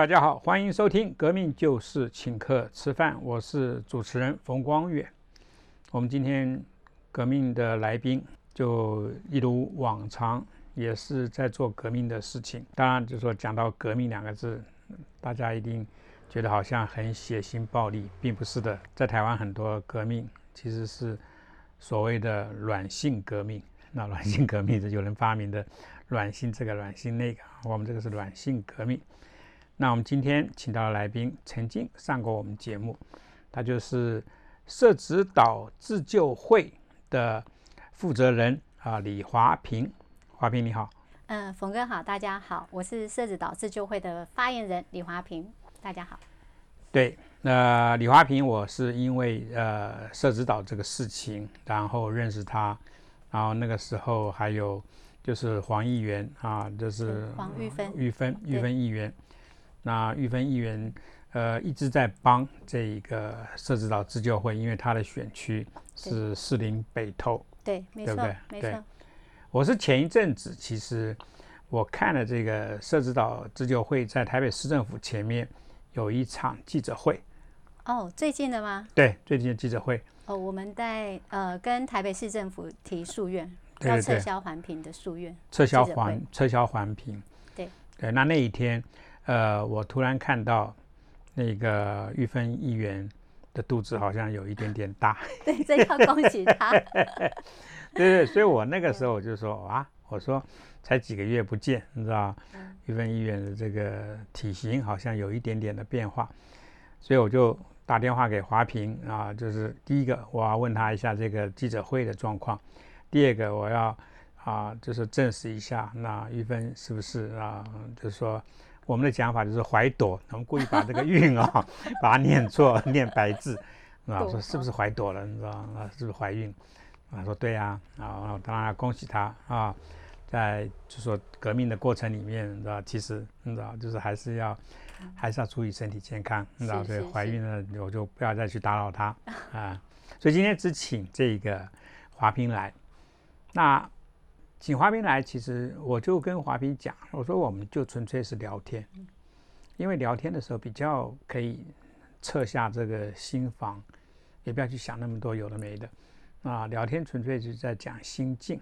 大家好，欢迎收听《革命就是请客吃饭》，我是主持人冯光远。我们今天革命的来宾就一如往常，也是在做革命的事情。当然，就说讲到革命两个字，大家一定觉得好像很血腥暴力，并不是的。在台湾很多革命其实是所谓的软性革命。那软性革命是有人发明的，软性这个软性那个，我们这个是软性革命。那我们今天请到的来宾曾经上过我们节目，他就是社子岛自救会的负责人啊，李华平。华平你好，嗯，冯哥好，大家好，我是社子岛自救会的发言人李华平，大家好。对，那李华平，我是因为呃社子岛这个事情，然后认识他，然后那个时候还有就是黄议员啊，就是黄玉芬，玉芬，玉芬议员。那玉芬议员，呃，一直在帮这一个社子岛自救会，因为他的选区是士林北投，对，没错，没错。我是前一阵子，其实我看了这个社子岛自救会在台北市政府前面有一场记者会。哦，最近的吗？对，最近的记者会。哦，我们在呃跟台北市政府提诉愿，要撤销环评的诉愿，撤销环撤销环评。对对，那那一天。呃，我突然看到那个玉芬议员的肚子好像有一点点大。对，这要恭喜他。对对，所以我那个时候我就说啊，我说才几个月不见，你知道玉芬议员的这个体型好像有一点点的变化，所以我就打电话给华平啊，就是第一个我要问他一下这个记者会的状况，第二个我要啊，就是证实一下那玉芬是不是啊，就是说。我们的讲法就是怀朵，我们故意把这个韵啊，把它念错，念白字，啊，说是不是怀朵了？你知道啊，是不是怀孕？啊，说对呀，啊，当然恭喜他啊，在就说革命的过程里面，你知道，其实你知道，就是还是要还是要注意身体健康，你知道，所以怀孕了我就不要再去打扰他啊。所以今天只请这个华平来，那。请华平来，其实我就跟华平讲，我说我们就纯粹是聊天，因为聊天的时候比较可以撤下这个心防，也不要去想那么多有的没的啊。聊天纯粹就是在讲心境，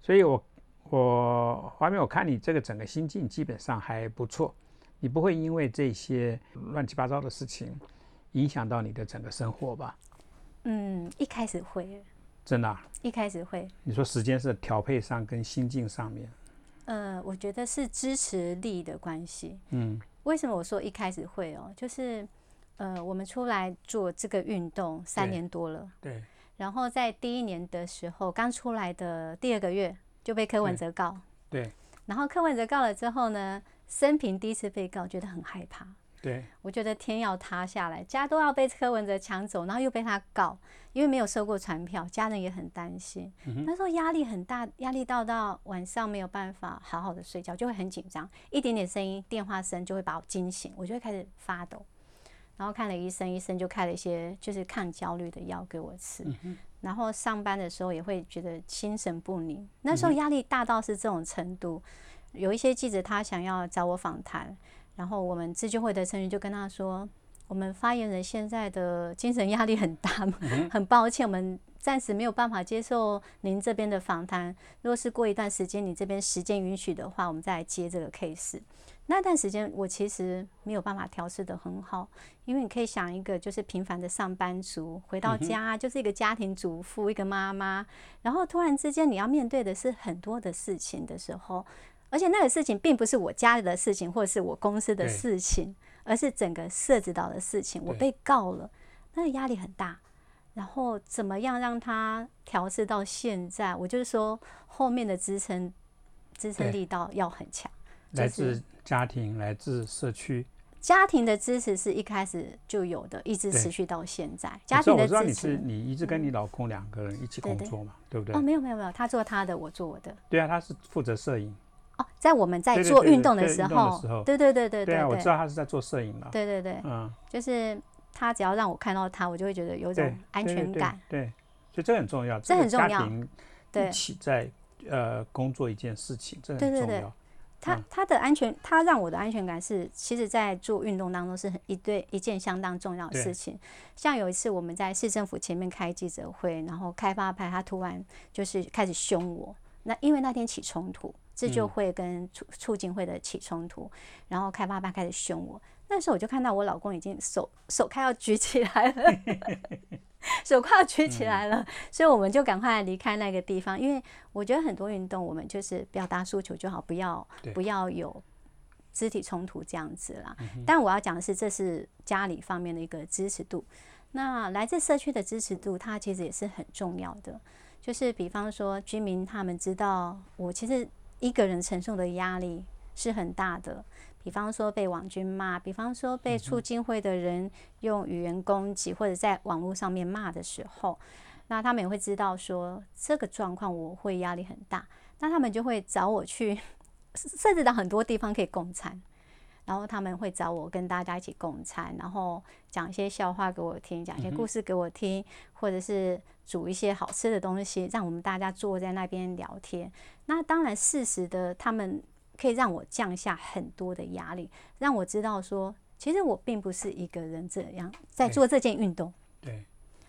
所以我我华平，我看你这个整个心境基本上还不错，你不会因为这些乱七八糟的事情影响到你的整个生活吧？嗯，一开始会。真的，一开始会。你说时间是调配上跟心境上面。呃，我觉得是支持力的关系。嗯，为什么我说一开始会哦？就是呃，我们出来做这个运动三年多了。对。然后在第一年的时候，刚出来的第二个月就被柯文哲告。对。然后柯文哲告了之后呢，生平第一次被告，觉得很害怕。对，我觉得天要塌下来，家都要被柯文哲抢走，然后又被他告，因为没有收过传票，家人也很担心。那时候压力很大，压力到到晚上没有办法好好的睡觉，就会很紧张，一点点声音，电话声就会把我惊醒，我就会开始发抖。然后看了医生，医生就开了一些就是抗焦虑的药给我吃。然后上班的时候也会觉得心神不宁，那时候压力大到是这种程度。有一些记者他想要找我访谈。然后我们自救会的成员就跟他说：“我们发言人现在的精神压力很大，很抱歉，我们暂时没有办法接受您这边的访谈。若是过一段时间你这边时间允许的话，我们再来接这个 case。那段时间我其实没有办法调试的很好，因为你可以想一个就是平凡的上班族回到家就是一个家庭主妇，一个妈妈，然后突然之间你要面对的是很多的事情的时候。”而且那个事情并不是我家里的事情，或者是我公司的事情，而是整个涉及到的事情。我被告了，那个压力很大。然后怎么样让他调试到现在？我就是说，后面的支撑支撑力道要很强，来自家庭，来自社区。家庭的支持是一开始就有的，一直持续到现在。家庭的支持，你一直跟你老公两个人一起工作嘛？对不对？哦，没有没有没有，他做他的，我做我的。对啊，他是负责摄影。哦，在我们在做运动的时候，对对对对对啊，我知道他是在做摄影嘛。对对对，嗯，就是他只要让我看到他，我就会觉得有种安全感。对，所以这很重要，这很重要。对，一起在呃工作一件事情，这很重要。他他的安全，他让我的安全感是，其实，在做运动当中是很一对一件相当重要的事情。像有一次我们在市政府前面开记者会，然后开发派他突然就是开始凶我，那因为那天起冲突，这就会跟促促进会的起冲突，然后开发班开始凶我。那时候我就看到我老公已经手手快要举起来了，手快要举起来了，所以我们就赶快离开那个地方。因为我觉得很多运动，我们就是表达诉求就好，不要不要有肢体冲突这样子啦。但我要讲的是，这是家里方面的一个支持度。那来自社区的支持度，它其实也是很重要的。就是比方说，居民他们知道我其实一个人承受的压力是很大的。比方说被网军骂，比方说被促进会的人用语言攻击，或者在网络上面骂的时候，那他们也会知道说这个状况我会压力很大，那他们就会找我去，甚至到很多地方可以共餐，然后他们会找我跟大家一起共餐，然后讲一些笑话给我听，讲一些故事给我听，或者是煮一些好吃的东西，让我们大家坐在那边聊天。那当然，适时的他们。可以让我降下很多的压力，让我知道说，其实我并不是一个人这样在做这件运动，对，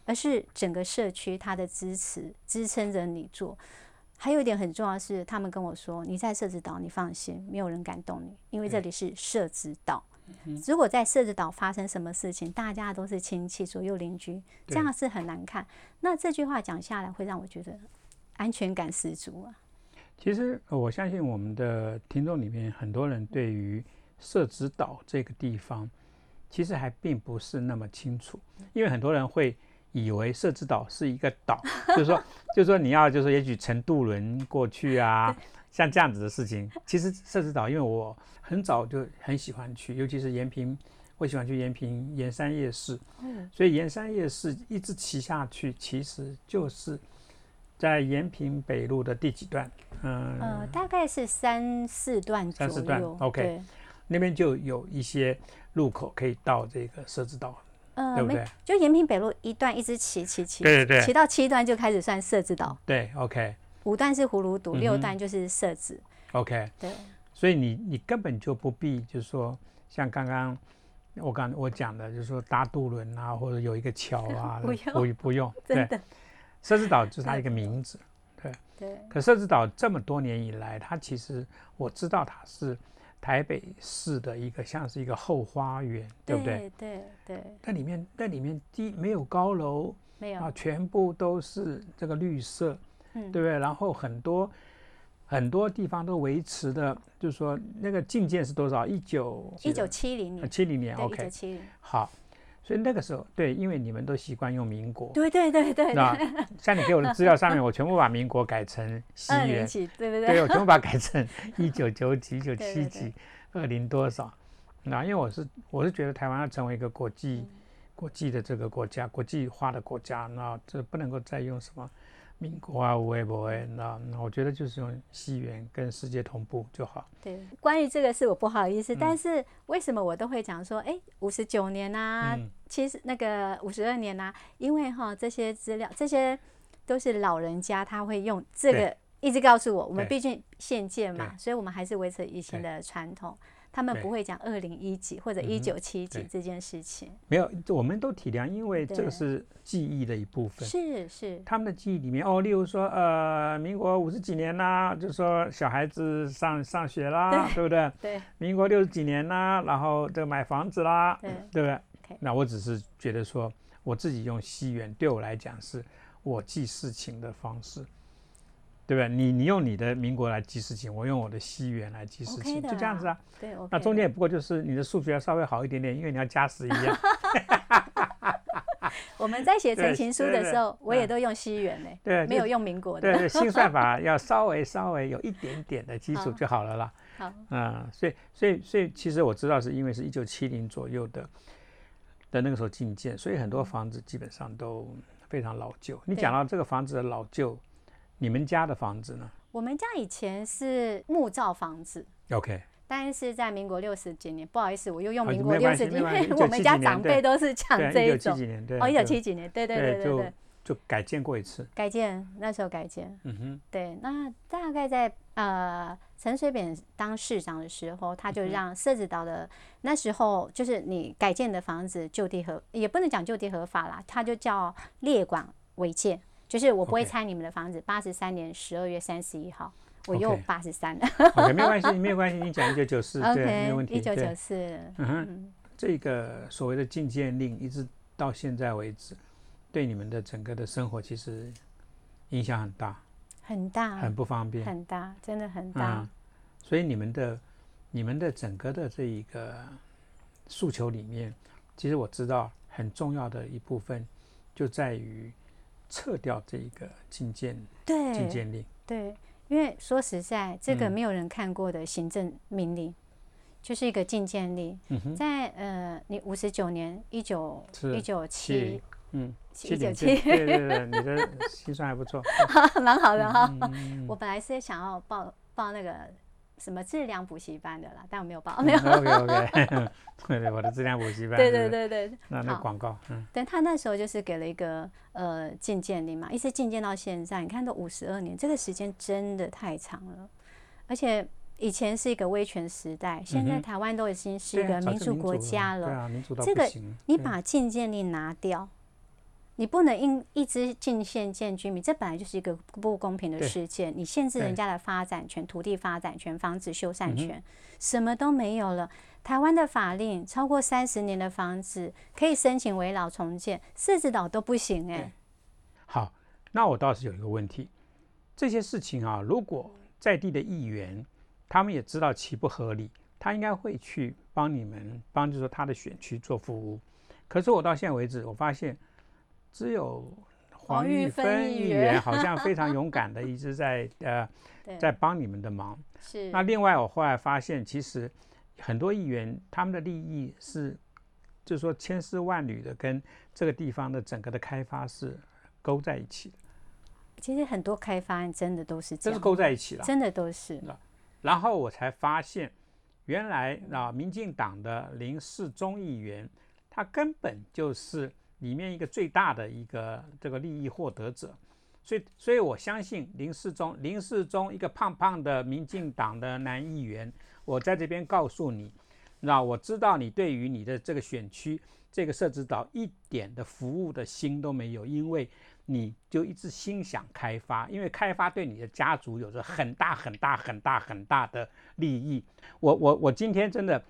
而是整个社区它的支持支撑着你做。还有一点很重要是，他们跟我说，你在社子岛，你放心，没有人敢动你，因为这里是社子岛。如果在社子岛发生什么事情，大家都是亲戚、左右邻居，这样是很难看。那这句话讲下来，会让我觉得安全感十足啊。其实我相信我们的听众里面很多人对于社子岛这个地方，其实还并不是那么清楚，因为很多人会以为社子岛是一个岛，就是说，就是说你要就是也许乘渡轮过去啊，像这样子的事情。其实社子岛，因为我很早就很喜欢去，尤其是延平，我喜欢去延平盐山夜市，所以盐山夜市一直骑下去，其实就是。在延平北路的第几段？嗯，呃，大概是三四段三四段，OK，那边就有一些路口可以到这个设置岛，对不对？就延平北路一段一直骑骑骑，对对对，骑到七段就开始算设置岛，对，OK。五段是葫芦堵，六段就是设置，OK。对，所以你你根本就不必，就是说像刚刚我刚我讲的，就是说搭渡轮啊，或者有一个桥啊，不用不用，真的。设置岛就是它一个名字，对。对。可设置岛这么多年以来，它其实我知道它是台北市的一个像是一个后花园，对不对？对对。那里面那里面低没有高楼，没有啊，全部都是这个绿色，嗯，对不对？然后很多很多地方都维持的，就是说那个境界是多少？一九一九七零年，七零年，OK，一九七零。好。所以那个时候，对，因为你们都习惯用民国，对对对对，那像你给我的资料上面，我全部把民国改成西元，对 对对，对我全部把它改成 一九九几、一九七几、二零多少。那因为我是我是觉得台湾要成为一个国际国际的这个国家，国际化的国家，那这不能够再用什么。民国啊，微博哎，那那我觉得就是用西元跟世界同步就好。对，关于这个是我不好意思，但是为什么我都会讲说，哎，五十九年呐，其实那个五十二年呐，因为哈这些资料，这些都是老人家他会用这个一直告诉我，我们毕竟现建嘛，所以我们还是维持以前的传统。他们不会讲二零一几或者一九七几这件事情，没有，我们都体谅，因为这个是记忆的一部分。是是，他们的记忆里面哦，例如说呃，民国五十几年啦，就说小孩子上上学啦，对不对？对。民国六十几年啦，然后这个买房子啦，对对不对？那我只是觉得说，我自己用西元对我来讲是我记事情的方式。对不对？你你用你的民国来记事情，我用我的西元来记事情，就这样子啊。对，那中间也不过就是你的数学要稍微好一点点，因为你要加十一样。我们在写陈情书的时候，我也都用西元呢，对，没有用民国的。对对，新算法要稍微稍微有一点点的基础就好了啦。好，嗯，所以所以所以其实我知道是因为是一九七零左右的的那个时候进建，所以很多房子基本上都非常老旧。你讲到这个房子的老旧。你们家的房子呢？我们家以前是木造房子，OK。但是在民国六十几年，不好意思，我又用民国六十几年，我们家长辈都是讲这一种。一九七几年，对，哦，一九七几年，对对对对对。就改建过一次。改建那时候改建，嗯哼，对，那大概在呃陈水扁当市长的时候，他嗯就让社子岛的那时候就是你改建的房子就地合，也不能讲就地合法啦，他就叫列管违建，就是我不会拆你们的房子。八十三年十二月三十一号，我又八十三了。OK，没有关系，没有关系，你讲一九九四，对，没有问 OK，题。一九九四，嗯哼，这个所谓的禁建令，一直到现在为止，对你们的整个的生活其实影响很大，很大，很不方便。很大，真的很大。嗯，所以你们的你们的整个的这一个诉求里面，其实我知道很重要的一部分就在于撤掉这一个禁建禁对建令。对，因为说实在，这个嗯没有人看过的行政命令，就是一个禁建令。嗯哼，在呃，你五十九年，一九一九七嗯，一九七，对对对，你的 心算还不错。蛮好的哈。嗯我本来是想要报报那个什么质量补习班的啦，但我没有报，没有。OK OK，对对，我的质量补习班。对对对对，那那广告，嗯，但他那时候就是给了一个呃进建令嘛，一直进建到现在，你看都五十二年，这个时间真的太长了。而且以前是一个威权时代，现在台湾都已经是一个民主国家了。对啊，民主到这个你把进建令拿掉，你不能因一直进限建居民，这本来就是一个不公平的对事件。你限制人家的发展权、土地发展权、房子修缮权，什么都没有了。台湾的法令，超过三十年的房子可以申请围老重建，四子岛都不行哎、对好，那我倒是有一个问题，这些事情啊，如果在地的议员他们也知道其不合理，他应该会去帮你们帮，就是说他的选区做服务。可是我到现在为止，我发现只有黄黄玉芬议员好像非常勇敢的 一直在呃 对，在帮你们的忙。是那另外，我后来发现，其实很多议员他们的利益是，就是说千丝万缕的跟这个地方的整个的开发是勾在一起的，其实很多开发案真的都是这样，这是勾在一起了。真的都是然后我才发现，原来啊，民进党的林世忠议员，他根本就是里面一个最大的一个这个利益获得者。所以，所以我相信林世忠，林世忠一个胖胖的民进党的男议员，我在这边告诉你，那我知道你对于你的这个选区这个社子岛一点的服务的心都没有，因为你就一直心想开发，因为开发对你的家族有着很大很大很大很大的利益。我我我今天真的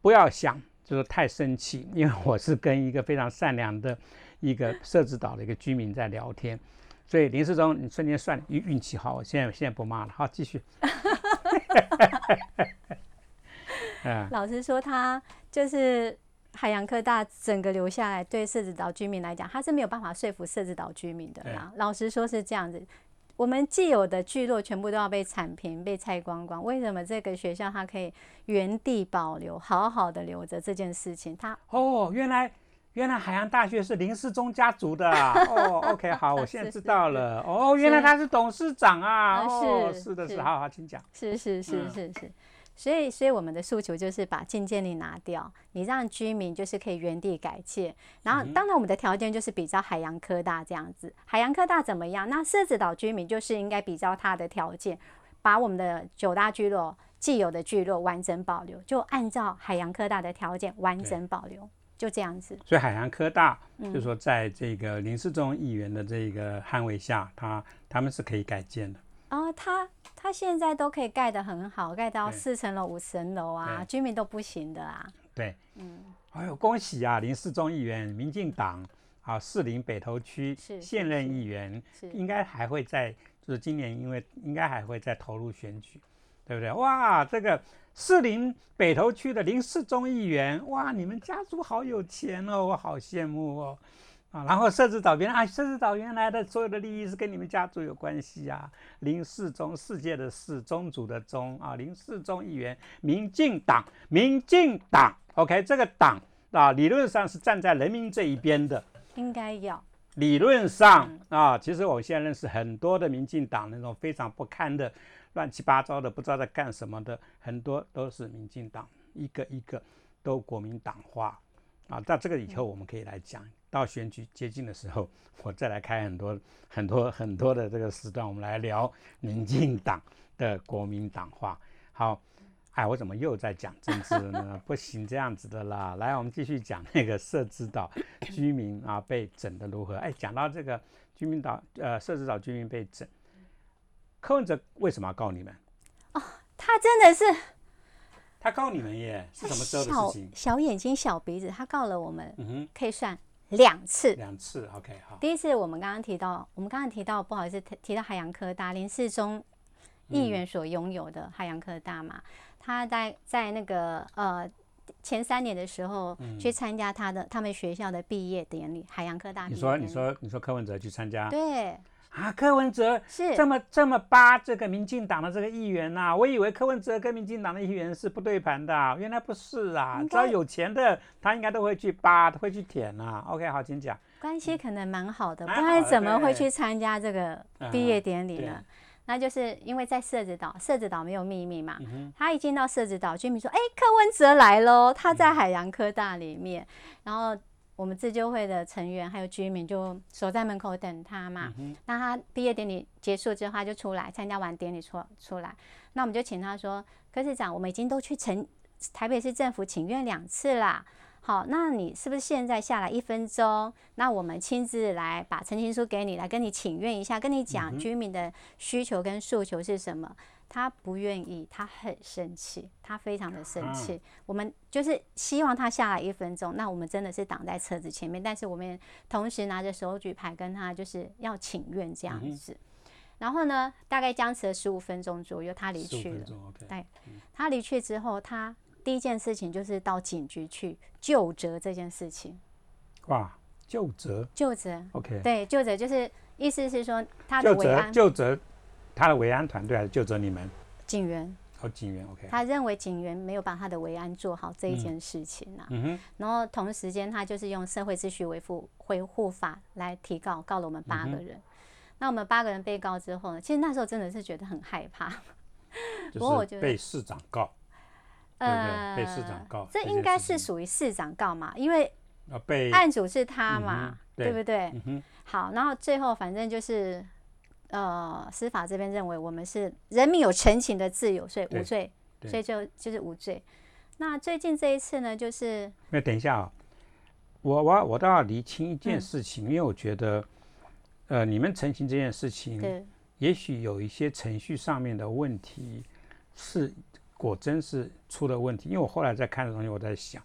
不要想就是太生气，因为我是跟一个非常善良的一个设置岛的一个居民在聊天。所以林世忠，你瞬间算运运气好，我现在现在不骂了，好继续。嗯，老实说，他就是海洋科大整个留下来，对设置岛居民来讲，他是没有办法说服设置岛居民的啦。老实说是这样子，我们既有的聚落全部都要被铲平、被拆光光。为什么这个学校它可以原地保留，好好的留着这件事情？它哦，原来原来海洋大学是林世忠家族的啊。哦，OK，好，我现在知道了。哦，原来他是董事长啊。是是的，是，是好好，请讲。是是是嗯是是，所以所以我们的诉求就是把禁建令拿掉，你让居民就是可以原地改建。然后当然我们的条件就是比较海洋科大这样子，海洋科大怎么样？那狮子岛居民就是应该比较它的条件，把我们的九大聚落既有的聚落完整保留，就按照海洋科大的条件完整保留，就这样子。所以海洋科大嗯就是说，在这个林世忠议员的这个捍卫下，他他们是可以改建的。哦，他他现在都可以盖得很好，盖到四层楼、五层楼啊，居民都不行的啊。对，嗯，哎呦，恭喜啊，林世忠议员，民进党啊，士林北投区现任议员，应该还会在，就是今年因为应该还会再投入选举，对不对？哇，这个士林北投区的林世忠议员，哇，你们家族好有钱哦，我好羡慕哦。啊，然后设置岛原来啊，设置岛原来的所有的利益是跟你们家族有关系啊。林世忠，世界的世，宗主的宗啊，林世忠议员，民进党，民进党，OK，这个党啊，理论上是站在人民这一边的。应该要。理论上啊，其实我现在认识很多的民进党那种非常不堪的、乱七八糟的、不知道在干什么的，很多都是民进党，一个一个都国民党化啊。那这个以后我们可以来讲，到选举接近的时候，我再来开很多很多很多的这个时段，我们来聊民进党的国民党化。好，哎，我怎么又在讲政治了呢？不行，这样子的啦。来，我们继续讲那个社子岛居民啊被整的如何？哎，讲到这个居民岛呃社子岛居民被整，柯文哲为什么要告你们？哦，他真的是。他告你们耶？是什么时候的事情？小眼睛、小鼻子，他告了我们，可以算两次。两次，OK，好。第一次我们刚刚提到，我们刚刚提到，不好意思，提到海洋科大林世忠议员所拥有的海洋科大嘛，他在在那个呃前三年的时候去参加他的他们学校的毕业典礼，海洋科大。你说，你说，你说柯文哲去参加？对。啊，柯文哲是这么这么扒这个民进党的这个议员呐？我以为柯文哲跟民进党的议员是不对盘的，原来不是啊！只要有钱的，他应该都会去扒，会去舔呐。OK，好，请讲。关系可能蛮好的，不然怎么会去参加这个毕业典礼呢？那就是因为在社子岛，社子岛没有秘密嘛。他一进到社子岛，居民说：“哎，柯文哲来喽！他在海洋科大里面。”然后。我们自救会的成员还有居民就守在门口等他嘛。那他毕业典礼结束之后，他就出来参加完典礼出出来。那我们就请他说：“柯市长，我们已经都去城台北市政府请愿两次啦。好，那你是不是现在下来一分钟？那我们亲自来把陈情书给你，来跟你请愿一下，跟你讲居民的需求跟诉求是什么？”他不愿意，他很生气，他非常的生气。我们就是希望他下来一分钟，那我们真的是挡在车子前面，但是我们同时拿着手举牌跟他就是要请愿这样子。然后呢，大概僵持了十五分钟左右，他离去了。对，他离去之后，他第一件事情就是到警局去就责这件事情。哇，就责？就责。OK。对，就责就是意思是说他的违安就责。他的维安团队还是就责你们警员？哦，警员，OK。他认为警员没有把他的维安做好这一件事情呐。嗯哼。然后同时间，他就是用社会秩序维护维护法来提告，告了我们八个人。那我们八个人被告之后呢？其实那时候真的是觉得很害怕。不过我觉得被市长告，呃，被市长告，这应该是属于市长告嘛？因为被案主是他嘛，对不对？好，然后最后反正就是。呃，司法这边认为我们是人民有陈情的自由，所以无罪，所以就就是无罪。那最近这一次呢，就是那等一下啊，我我我倒要厘清一件事情，因为我觉得，呃，你们陈情这件事情，对，也许有一些程序上面的问题是果真是出了问题。因为我后来在看的东西，我在想，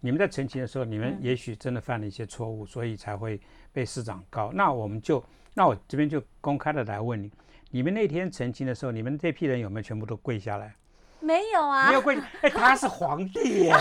你们在澄清的时候，你们也许真的犯了一些错误，所以才会被市长告。那我们就。那我这边就公开的来问你，你们那天澄清的时候，你们这批人有没有全部都跪下来？没有啊，没有跪。哎，他是皇帝耶！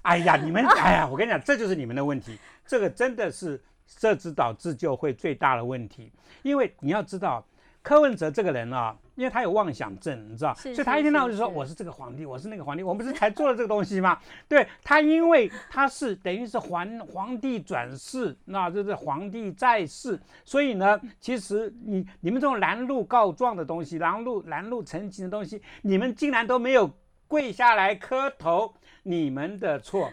哎呀，你们，哎呀，我跟你讲，这就是你们的问题。这个真的是社指导自救会最大的问题，因为你要知道。柯文哲这个人啊，因为他有妄想症，你知道，所以他一天到晚就说我是这个皇帝，我是那个皇帝，我们不是才做了这个东西吗？对他，因为他是等于是皇皇帝转世，那就是皇帝在世，所以呢，其实你你们这种拦路告状的东西，拦路拦路澄清的东西，你们竟然都没有跪下来磕头，你们的错，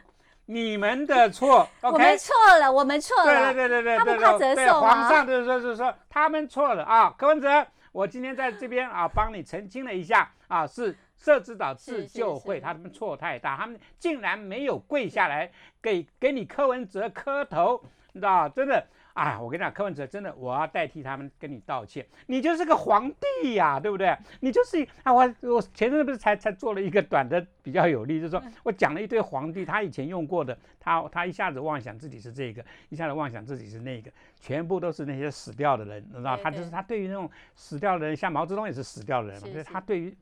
你们的错，我们错了，我们错了，对对对对对，他不怕折寿皇上就是说，就是说他们错了啊，柯文哲，我今天在这边啊，帮你澄清了一下啊，是社指导自救会，他们错太大，他们竟然没有跪下来给给你柯文哲磕头，你知道真的。哎，我跟你讲，柯文哲真的，我要代替他们跟你道歉。你就是个皇帝呀，对不对？你就是啊，我我前阵子不是才才做了一个短的比较有力，就是说我讲了一堆皇帝他以前用过的，他他一下子妄想自己是这个，一下子妄想自己是那个，全部都是那些死掉的人，你知道？他就是他对于那种死掉的人，像毛泽东也是死掉的人嘛，所以他对于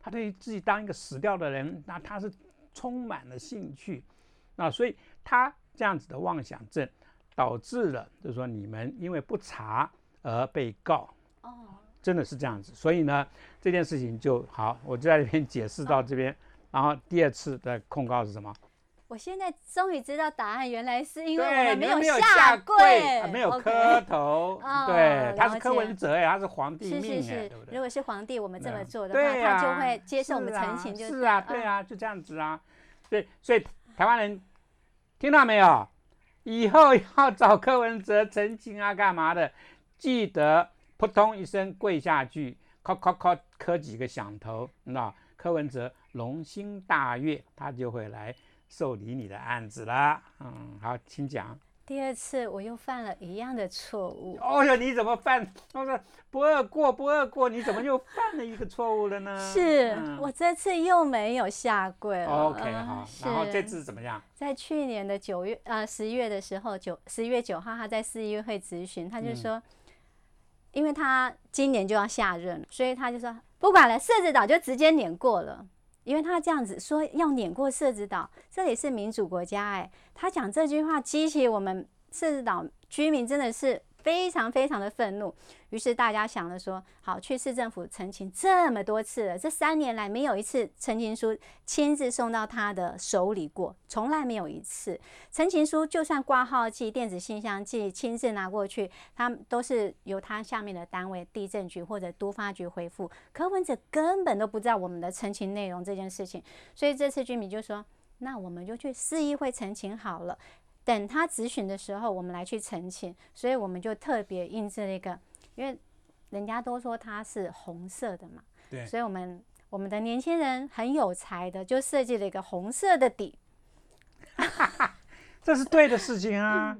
他对于自己当一个死掉的人，那他是充满了兴趣，那所以他这样子的妄想症。导致了，就是说你们因为不查而被告，哦，真的是这样子。所以呢，这件事情就好，我就在这边解释到这边。然后第二次的控告是什么？我现在终于知道答案，原来是因为我们没有下跪，没有磕头。对，他是柯文哲哎，他是皇帝命哎，对不对？如果是皇帝，我们这么做的话，他就会接受我们陈情，就是啊，对啊，就这样子啊。对，所以台湾人听到没有？以后要找柯文哲澄清啊，干嘛的？记得扑通一声跪下去，磕磕磕磕几个响头，那柯文哲龙心大悦，他就会来受理你的案子啦。嗯，好，请讲。第二次我又犯了一样的错误。哦哟，你怎么犯？我说不二过，不二过，你怎么又犯了一个错误了呢？是我这次又没有下跪了。OK，好，然后这次怎么样？在去年的九月呃十一月的时候，九十一月九号，他在市议会咨询，他就说，因为他今年就要下任，所以他就说不管了，设置岛就直接碾过了。因为他这样子说要碾过社子岛，这里是民主国家哎，他讲这句话激起我们社子岛居民真的是非常非常的愤怒。于是大家想了说，好去市政府澄清这么多次了，这三年来没有一次澄清书亲自送到他的手里过，从来没有一次澄清书，就算挂号寄、电子信箱寄，亲自拿过去，他都是由他下面的单位地震局或者都发局回复。柯文哲根本都不知道我们的澄清内容这件事情，所以这次居民就说，那我们就去市议会澄清好了，等他咨询的时候，我们来去澄清。所以我们就特别印制了一个。因为人家都说它是红色的嘛，对，所以我们我们的年轻人很有才的，就设计了一个红色的底，这是对的事情啊。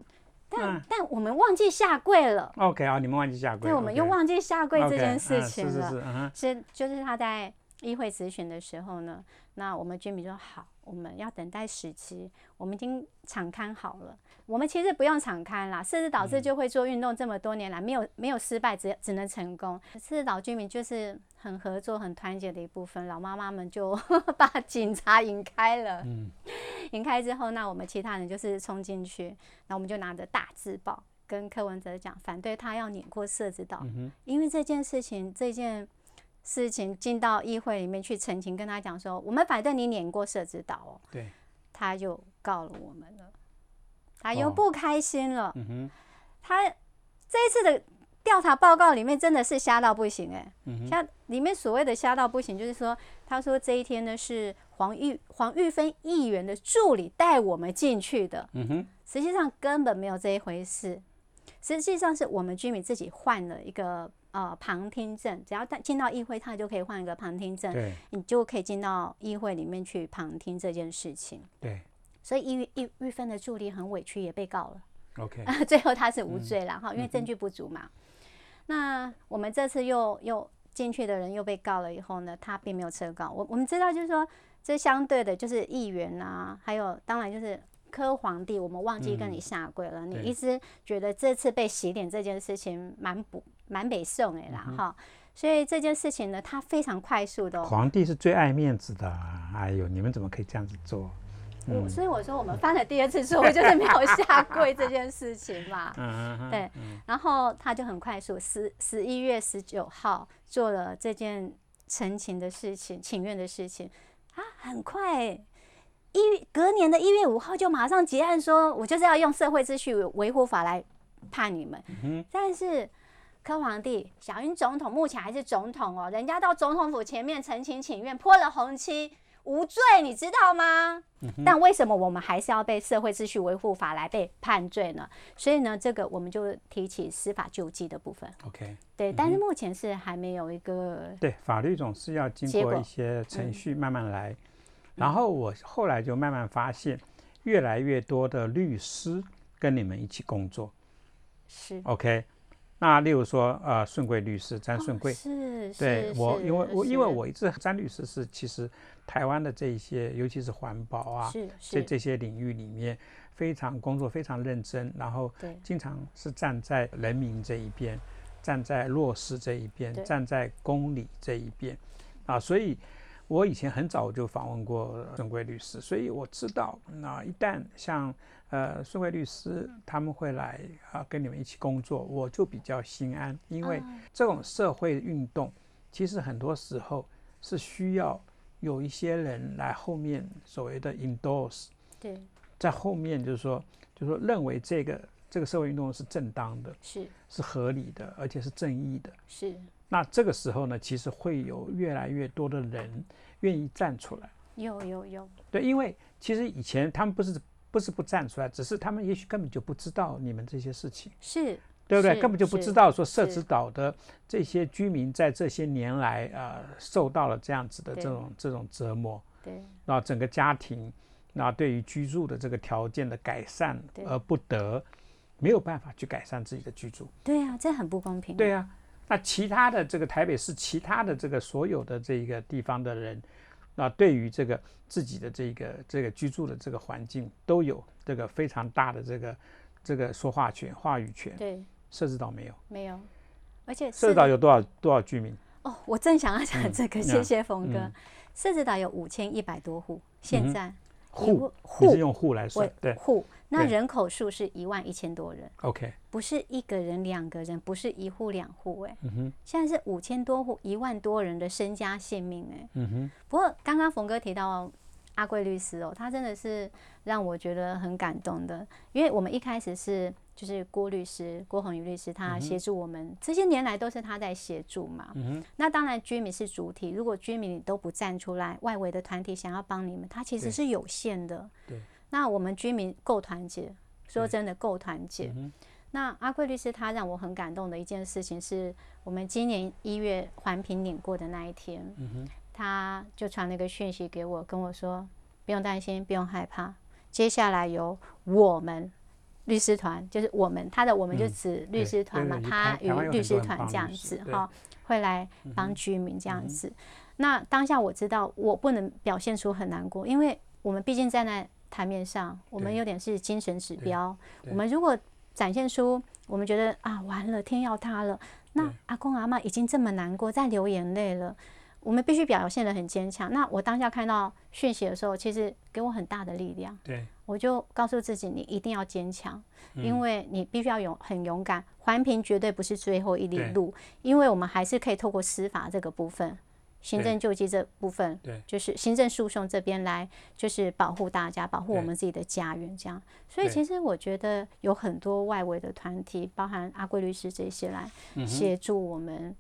但但我们忘记下跪了。OK 啊，你们忘记下跪，对，我们又忘记下跪这件事情了。是是是，是就是他在议会咨询的时候呢，那我们居民说好。我们要等待时期，我们已经敞开好了。我们其实不用敞开啦，狮子岛这就会做运动这么多年来，没有没有失败，只只能成功。狮子岛居民就是很合作、很团结的一部分。老妈妈们就 把警察引开了，嗯，引开之后，那我们其他人就是冲进去，那我们就拿着大字报跟柯文哲讲，反对他要碾过狮子岛，因为这件事情，这件。事情进到议会里面去澄清，跟他讲说，我们反正你撵过社指导哦，对，他就告了我们了，他又不开心了。嗯哼，他这一次的调查报告里面真的是瞎到不行哎，瞎里面所谓的瞎到不行，就是说，他说这一天呢是黄玉黄玉芬议员的助理带我们进去的，嗯哼，实际上根本没有这一回事，实际上是我们居民自己换了一个。呃，旁听证，只要他进到议会，他就可以换一个旁听证，你就可以进到议会里面去旁听这件事情。对，所以玉玉玉芬的助理很委屈，也被告了。OK，最后他是无罪了哈，因为证据不足嘛。那我们这次又又进去的人又被告了以后呢，他并没有撤告。我我们知道，就是说这相对的，就是议员啊，还有当然就是。科皇帝，我们忘记跟你下跪了。你一直觉得这次被洗脸这件事情蛮不蛮北宋哎啦哈，所以这件事情呢，他非常快速的。皇帝是最爱面子的，哎呦，你们怎么可以这样子做？嗯，所以我说我们犯了第二次错误，就是没有下跪这件事情嘛。嗯嗯对，然后他就很快速，十十一月十九号做了这件陈情的事情、请愿的事情，啊，很快。一隔年的一月五号就马上结案，说我就是要用社会秩序维护法来判你们。但是柯皇帝、小英总统目前还是总统哦，人家到总统府前面陈情请愿，泼了红漆，无罪，你知道吗？但为什么我们还是要被社会秩序维护法来被判罪呢？所以呢，这个我们就提起司法救济的部分。OK，对，但是目前是还没有一个对法律总是要经过一些程序慢慢来。然后我后来就慢慢发现，越来越多的律师跟你们一起工作，是。OK。那例如说，呃，顺贵律师詹顺贵，是，对我，因为我因为我一直詹律师是其实台湾的这一些，尤其是环保啊，这这些领域里面非常工作非常认真，然后经常是站在人民这一边，站在弱势这一边，站在公理这一边，啊，所以。我以前很早就访问过顺贵律师，所以我知道，那一旦像呃顺贵律师他们会来啊跟你们一起工作，我就比较心安，因为这种社会运动其实很多时候是需要有一些人来后面所谓的 endorse，对，在后面就是说，就是说认为这个这个社会运动是正当的，是。是合理的，而且是正义的，是。那这个时候呢，其实会有越来越多的人愿意站出来。有有有。对，因为其实以前他们不是不是不站出来，只是他们也许根本就不知道你们这些事情，是，对不对？根本就不知道说社是子岛的这些居民在这些年来呃受到了这样子的这种这种折磨，对那整个家庭那对于居住的这个条件的改善而不得，没有办法去改善自己的居住。对啊，这很不公平。对啊，那其他的这个台北市其他的这个所有的这个地方的人，那对于这个自己的这个这个居住的这个环境都有这个非常大的这个这个说话权、话语权。对，社子岛没有，没有，而且社子岛有多少多少居民？哦，我正想要讲嗯这个，嗯谢谢峰哥。嗯。狮子岛有五千一百多户，现在。一户，户。你是用户来算，对。户，那人口数是一万一千多人，，OK，不是一个人、两个人，不是一户两户，哎，嗯哼，现在是五千多户，一万多人的身家性命，哎。嗯哼，不过刚刚冯哥提到阿贵律师哦，他真的是让我觉得很感动的，因为我们一开始是就是郭律师郭宏宇律师，他协助我们、这些年来都是他在协助嘛。嗯哼，那当然居民是主体，如果居民你都不站出来，外围的团体想要帮你们，他其实是有限的。对。那我们居民够团结，说真的够团结。嗯那阿贵律师他让我很感动的一件事情是，我们今年一月环评领过的那一天，嗯，他就传了一个讯息给我，跟我说不用担心，不用害怕，接下来由我们律师团，就是我们他的我们就嗯。指律师团嘛，他与律师团这样子哈，会来帮居民这样子。那当下我知道我不能表现出很难过，因为我们毕竟站在台面上，我们对有点是精神指标。我们如果展现出我们觉得啊完了天要塌了，那阿公阿妈已经这么难过，在流眼泪了。我们必须表现得很坚强。那我当下看到讯息的时候，其实给我很大的力量。对，我就告诉自己，你一定要坚强，嗯因为你必须要勇很勇敢。环评绝对不是最后一里路，因为我们还是可以透过司法这个部分、行政救济这部分，对就是行政诉讼这边来，就是保护大家，保护我们自己的家园这样。所以其实我觉得有很多外围的团体，包含阿贵律师这些来嗯协助我们。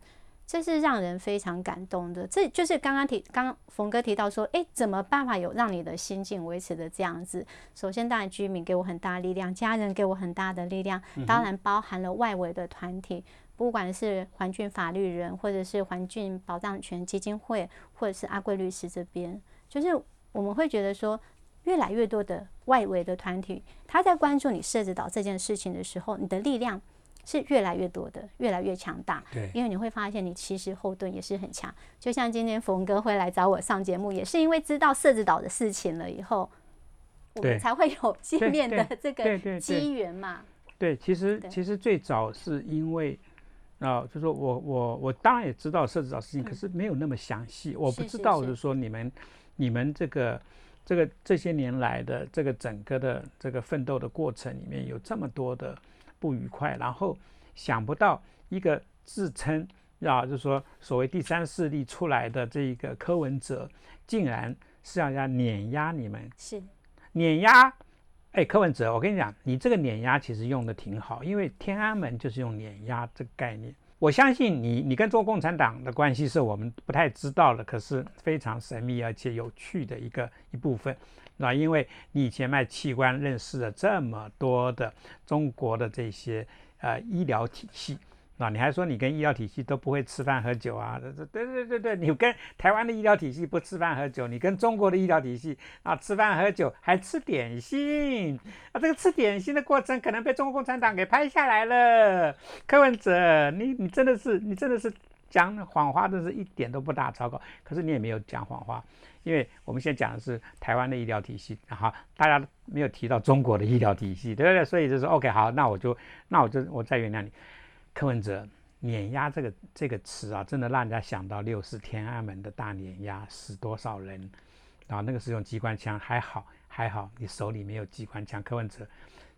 这是让人非常感动的，这就是刚刚提，刚刚冯哥提到说，诶，怎么办法有让你的心境维持的这样子？首先，当然居民给我很大力量，家人给我很大的力量，当然包含了外围的团体，不管是环境法律人，或者是环境保障权基金会，或者是阿贵律师这边，就是我们会觉得说，越来越多的外围的团体，他在关注你设置岛这件事情的时候，你的力量是越来越多的，越来越强大。对，因为你会发现，你其实后盾也是很强。就像今天冯哥会来找我上节目，也是因为知道设置岛的事情了以后，我们才会有见面的这个机缘嘛。对，其实其实最早是因为，啊、就说我我我当然也知道设置岛事情，可是没有那么详细，我不知道就是说你们你们这个这个这些年来的这个整个的这个奋斗的过程里面有这么多的不愉快，然后想不到一个自称啊，就是说所谓第三势力出来的这一个柯文哲，竟然是要要碾压你们是。碾压，哎，柯文哲，我跟你讲，你这个碾压其实用的挺好，因为天安门就是用碾压这个概念。我相信你，你跟中国共产党的关系是我们不太知道的，可是非常神秘而且有趣的一个一部分，那因为你以前卖器官认识了这么多的中国的这些呃医疗体系。啊，你还说你跟医疗体系都不会吃饭喝酒啊？对对对对对，你跟台湾的医疗体系不吃饭喝酒，你跟中国的医疗体系啊吃饭喝酒还吃点心啊，这个吃点心的过程可能被中国共产党给拍下来了。柯文哲，你你真的是你真的是讲谎话，真是一点都不打草稿。可是你也没有讲谎话，因为我们现在讲的是台湾的医疗体系，然后大家没有提到中国的医疗体系，对不对？所以就是 OK，好，那我就那我就我再原谅你。柯文哲碾压这个这个词啊，真的让人家想到六四天安门的大碾压，死多少人？然后那个是用机关枪，还好还好，你手里没有机关枪。柯文哲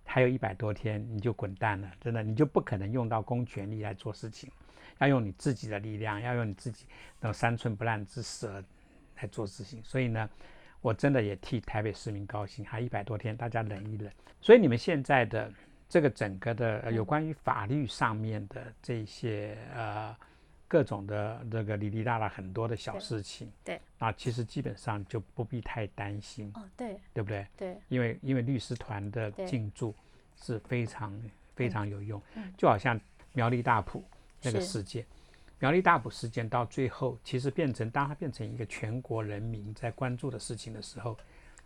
还有一百多天你就滚蛋了，真的你就不可能用到公权力来做事情，要用你自己的力量，要用你自己那种三寸不烂之舌来做事情。所以呢，我真的也替台北市民高兴，还一百多天，大家忍一忍。所以你们现在的。这个整个的、呃、有关于法律上面的这些呃各种的这个里里啦啦很多的小事情，对，那其实基本上就不必太担心，哦，对对不对？对，因为因为律师团的进驻是非常非常有用嗯，就好像苗栗大埔那个事件，苗栗大埔事件到最后其实变成，当它变成一个全国人民在关注的事情的时候，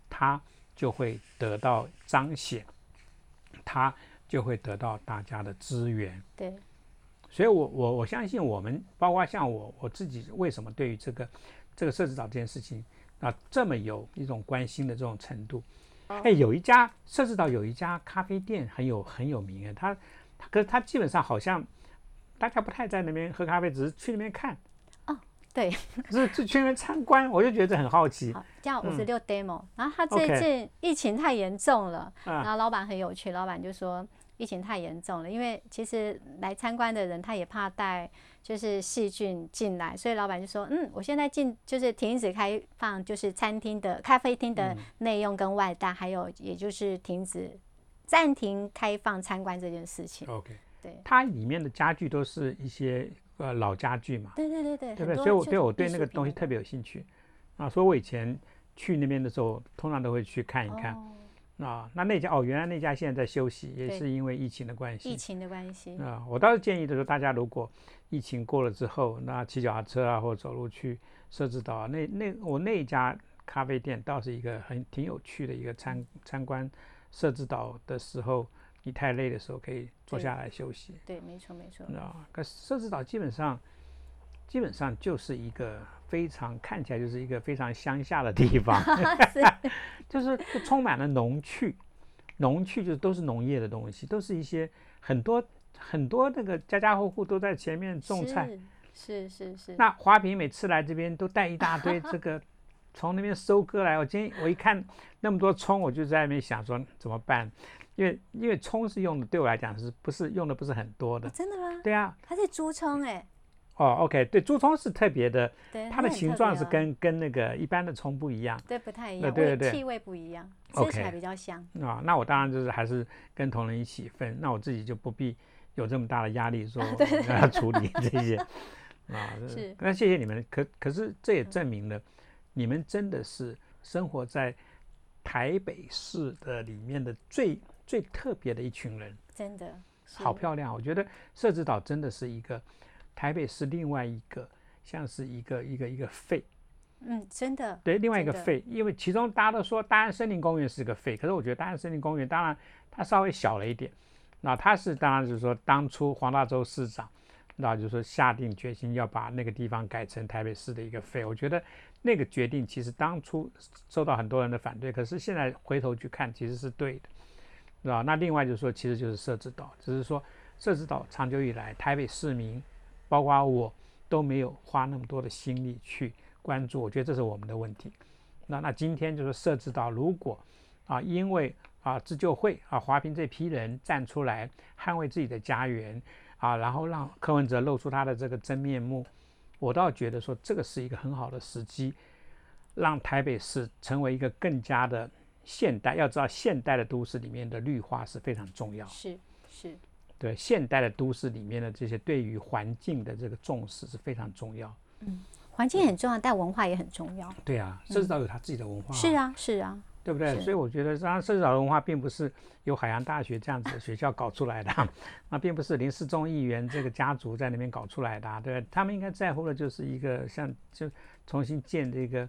它就会得到彰显，它就会得到大家的资源。对，所以我，我我相信我们，包括像我我自己，为什么对于这个这个设置岛这件事情啊这么有一种关心的这种程度？哎，有一家设置岛有一家咖啡店很有很有名啊，它它可是它基本上好像大家不太在那边喝咖啡，只是去那边看，对，只是就去那边参观，我就觉得很好奇。好，叫五十六 demo，、然后他最近疫情太严重了，啊然后老板很有趣，老板就说疫情太严重了，因为其实来参观的人他也怕带就是细菌进来，所以老板就说，嗯，我现在进就是停止开放就是餐厅的咖啡厅的内用跟外带，还有也就是停止暂停开放参观这件事情。OK，对，它里面的家具都是一些呃老家具嘛，对对对对，对不对？所以我对我对那个东西特别有兴趣啊，所以我以前去那边的时候，通常都会去看一看。哦啊，那那家哦，原来那家现在在休息，也是因为疫情的关系疫系情的关系，啊。我倒是建议的说，大家如果疫情过了之后，那骑脚踏车啊，或者走路去社子岛啊，那那我那一家咖啡店倒是一个很挺有趣的一个参参观社子岛的时候，你太累的时候可以坐下来休息，对，没错没错，啊。可是社子岛基本上基本上就是一个非常看起来就是一个非常乡下的地方。是 就是就充满了农趣，农趣就是都是农业的东西，都是一些很多很多那个家家户户都在前面种菜。是是是是，那华平每次来这边都带一大堆这个 从那边收割来。我今天我一看那么多葱，我就在那边想说怎么办？因为因为葱是用的，对我来讲是不是用的不是很多的哦？真的吗？对啊，它是猪葱哎，哦，OK，对，猪葱是特别的，对，它的形状是跟跟那个一般的葱不一样。对不太一呃样，对对对气味不一样，吃起来比较香。啊，那我当然就是还是跟同仁一起分，那我自己就不必有这么大的压力说要处理这些 啊。这是那谢谢你们，可可是这也证明了你们真的是生活在台北市的里面的最最特别的一群人，真的好漂亮。我觉得社子岛真的是一个台北是另外一个像是一个一个一个废。嗯，真的对，另外一个废，因为其中大家都说大安森林公园是个废，可是我觉得大安森林公园当然它稍微小了一点，那它是当然就是说当初黄大洲市长，那就是说下定决心要把那个地方改成台北市的一个废，我觉得那个决定其实当初受到很多人的反对，可是现在回头去看其实是对的，是吧？那另外就是说其实就是设置岛，只是说设置岛长久以来台北市民，包括我都没有花那么多的心力去。关注，我觉得这是我们的问题。那那今天就是设置到，如果啊，因为啊自救会啊华平这批人站出来捍卫自己的家园啊，然后让柯文哲露出他的这个真面目，我倒觉得说这个是一个很好的时机，让台北市成为一个更加的现代。要知道，现代的都市里面的绿化是非常重要。是是对现代的都市里面的这些对于环境的这个重视是非常重要。嗯环境很重要，但文化也很重要。对啊，社子岛有他自己的文化、是啊是啊，对不对？所以我觉得，当然，社子岛的文化并不是由海洋大学这样子的学校搞出来的，那并不是林世忠议员这个家族在那边搞出来的、啊，对他们应该在乎的就是一个像就重新建这个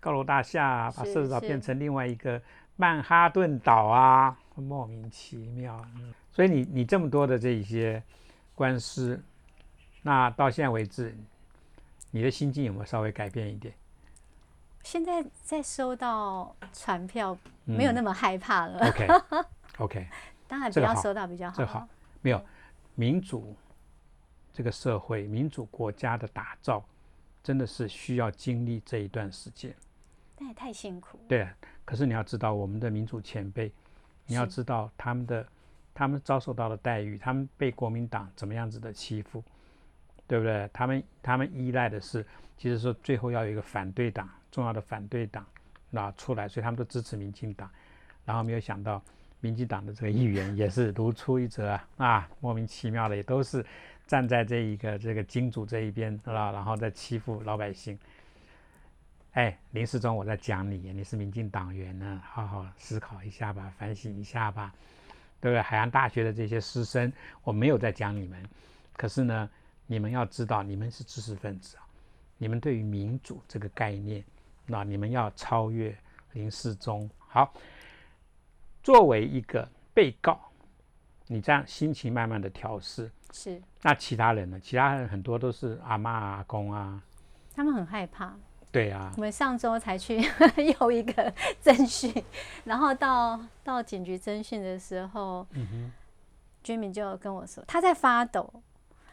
高楼大厦、啊，把是社子岛变成另外一个曼哈顿岛啊，莫名其妙。嗯，所以你你这么多的这一些官司，那到现在为止，你的心境有没有稍微改变一点？现在在收到传票，没有那么害怕了。OK OK。当然不要收到比较好。这好，没有民主这个社会、民主国家的打造，真的是需要经历这一段时间。但也太辛苦。对，可是你要知道，我们的民主前辈，你要知道他们的他们遭受到的待遇，他们被国民党怎么样子的欺负，对不对？他们他们依赖的是，其实说最后要有一个反对党，重要的反对党那出来，所以他们都支持民进党，然后没有想到。民进党的这个议员 也是如出一辙啊，啊，莫名其妙的也都是站在这一个这个金主这一边，是吧？然后再欺负老百姓。哎，林世忠，我在讲你，你是民进党员呢，好好思考一下吧，反省一下吧，对不对？海洋大学的这些师生，我没有在讲你们，可是呢，你们要知道，你们是知识分子啊，你们对于民主这个概念，那你们要超越林世忠。好，作为一个被告，你这样心情慢慢的调试，是。那其他人呢？其他人很多都是阿妈阿公啊，他们很害怕。对啊，我们上周才去 又一个侦讯，然后到到警局侦讯的时候，嗯哼，居民就跟我说他在发抖，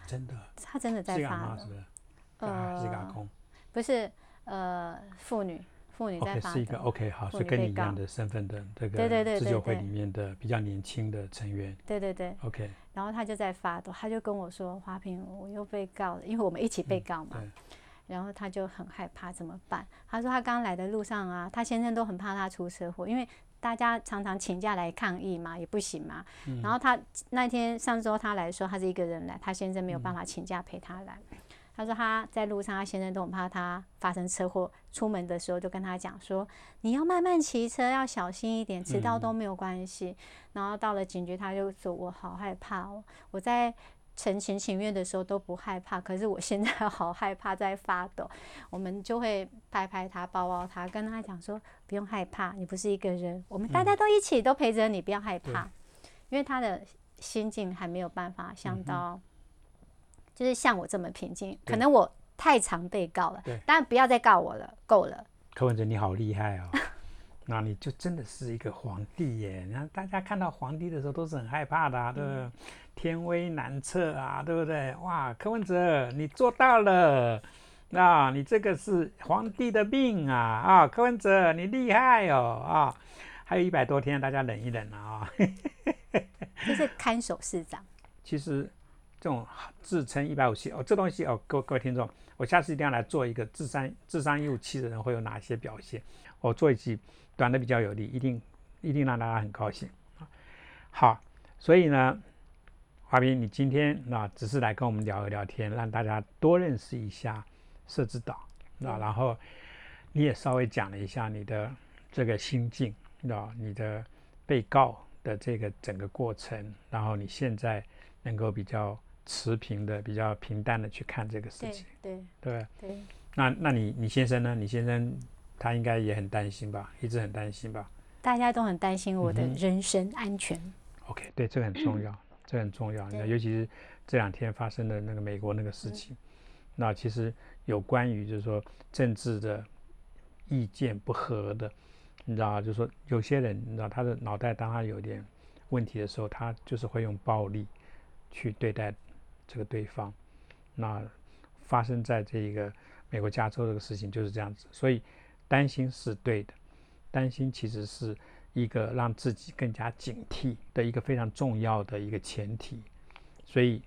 真的，他真的在发抖，呃，是一个阿公，不是，呃，妇女，妇女在发抖，是一个 OK 好，是跟你一样的身份的。这个对对对自救会里面的比较年轻的成员，对对对，OK，然后他就在发抖，他就跟我说花瓶，我又被告了，因为我们一起被告嘛。然后他就很害怕，怎么办？他说他刚来的路上啊，他先生都很怕他出车祸，因为大家常常请假来抗议嘛，也不行嘛。然后他那天上周他来的时候，他是一个人来，他先生没有办法请假陪他来。他说他在路上，他先生都很怕他发生车祸。出门的时候就跟他讲说，你要慢慢骑车，要小心一点，迟到都没有关系。然后到了警局，他就说我好害怕哦，我在。成情情愿的时候都不害怕，可是我现在 好害怕，在发抖。我们就会拍拍他，抱抱他，跟他讲说：“不用害怕，你不是一个人，我们大家都一起都陪着你，不要害怕。”因为他的心境还没有办法像到，就是像我这么平静。可能我太常被告了，当然不要再告我了，够了。柯文哲，你好厉害哦！那你就真的是一个皇帝耶！然后大家看到皇帝的时候都是很害怕的，对不对？天威难测啊，对不对？哇，柯文哲，你做到了！那你这个是皇帝的命啊！啊，柯文哲，你厉害哦！啊，还有一百多天，大家忍一忍啊！这是看守市长。其实这种自称一百五七哦，这东西哦，各位各位听众，我下次一定要来做一个智商智商一五七的人会有哪些表现？我做一集。短的比较有利，一定一定让大家很高兴啊！好，所以呢，华斌，你今天啊只是来跟我们聊一聊天，让大家多认识一下社子岛啊，然后你也稍微讲了一下你的这个心境啊，你的被告的这个整个过程，然后你现在能够比较持平的、比较平淡的去看这个事情，对对对。那那你你先生呢？你先生？他应该也很担心吧，一直很担心吧。大家都很担心我的人身安全。OK，对，这个很重要，这很重要。那尤其是这两天发生的那个美国那个事情，那其实有关于就是说政治的意见不合的，你知道就是说有些人，你知道他的脑袋当他有点问题的时候，他就是会用暴力去对待这个对方。那发生在这一个美国加州这个事情就是这样子，所以。担心是对的，担心其实是一个让自己更加警惕的一个非常重要的一个前提。所以，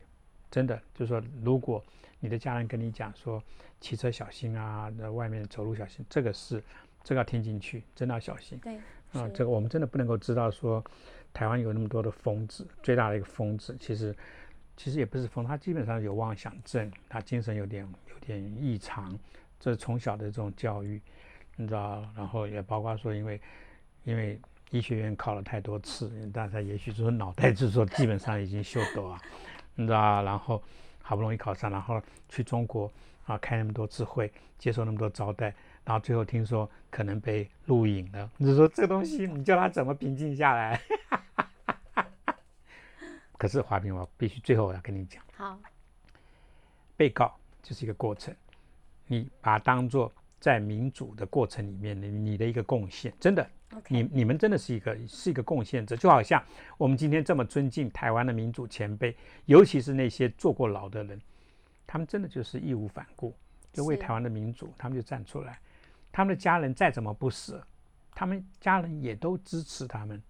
真的就是说，如果你的家人跟你讲说骑车小心啊，在外面走路小心，这个是这个要听进去，真的要小心。对，啊，这个我们真的不能够知道说台湾有那么多的疯子，最大的一个疯子其实其实也不是疯，他基本上有妄想症，他精神有点有点异常，这是从小的这种教育。你知道，然后也包括说，因为因为医学院考了太多次，大家也许就是脑袋就是说基本上已经秀逗啊，你知道，然后好不容易考上，然后去中国啊开那么多次会，接受那么多招待，然后最后听说可能被录影了，你说这东西你叫他怎么平静下来？可是华平，我必须最后我要跟你讲，好，被告就是一个过程，你把它当做。在民主的过程里面，你你的一个贡献，真的，你你们真的是一个是一个贡献者，就好像我们今天这么尊敬台湾的民主前辈，尤其是那些坐过牢的人，他们真的就是义无反顾，就为台湾的民主，他们就站出来，他们的家人再怎么不舍，他们家人也都支持他们，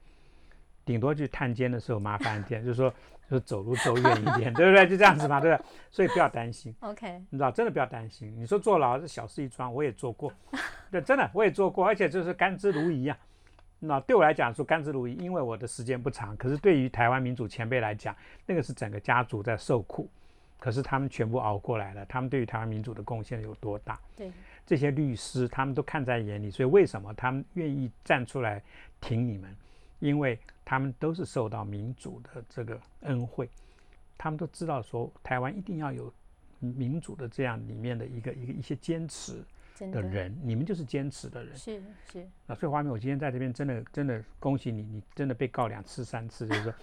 顶多去探监的时候麻烦一点，就是说。就走路走远一点，对不对？就这样子嘛，对不对？所以不要担心。OK，你知道，真的不要担心。你说坐牢是小事一桩，我也做过，对，真的我也做过，而且就是甘之如饴啊。那对我来讲说甘之如饴，因为我的时间不长。可是对于台湾民主前辈来讲，那个是整个家族在受苦，可是他们全部熬过来了，他们对于台湾民主的贡献有多大？对，这些律师他们都看在眼里，所以为什么他们愿意站出来挺你们？因为他们都是受到民主的这个恩惠，他们都知道说台湾一定要有民主的这样里面的一个一个一些坚持的人，你们就是坚持的人。是是。那所以华明，我今天在这边真的真的恭喜你，你真的被告两次三次，就是说，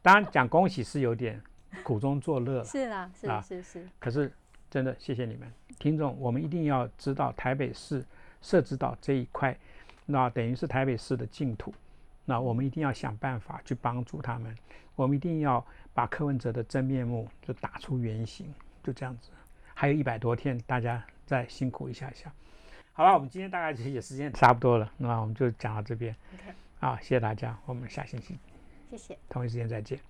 当然讲恭喜是有点苦中作乐了是啦，是是是。可是真的谢谢你们，听众，我们一定要知道台北市设置到这一块，那等于是台北市的净土。那我们一定要想办法去帮助他们，我们一定要把柯文哲的真面目就打出原形，就这样子。还有一百多天，大家再辛苦一下下，好了？我们今天大概也时间差不多了，那我们就讲到这边。好，谢谢大家，我们下星期，谢谢，同一时间再见。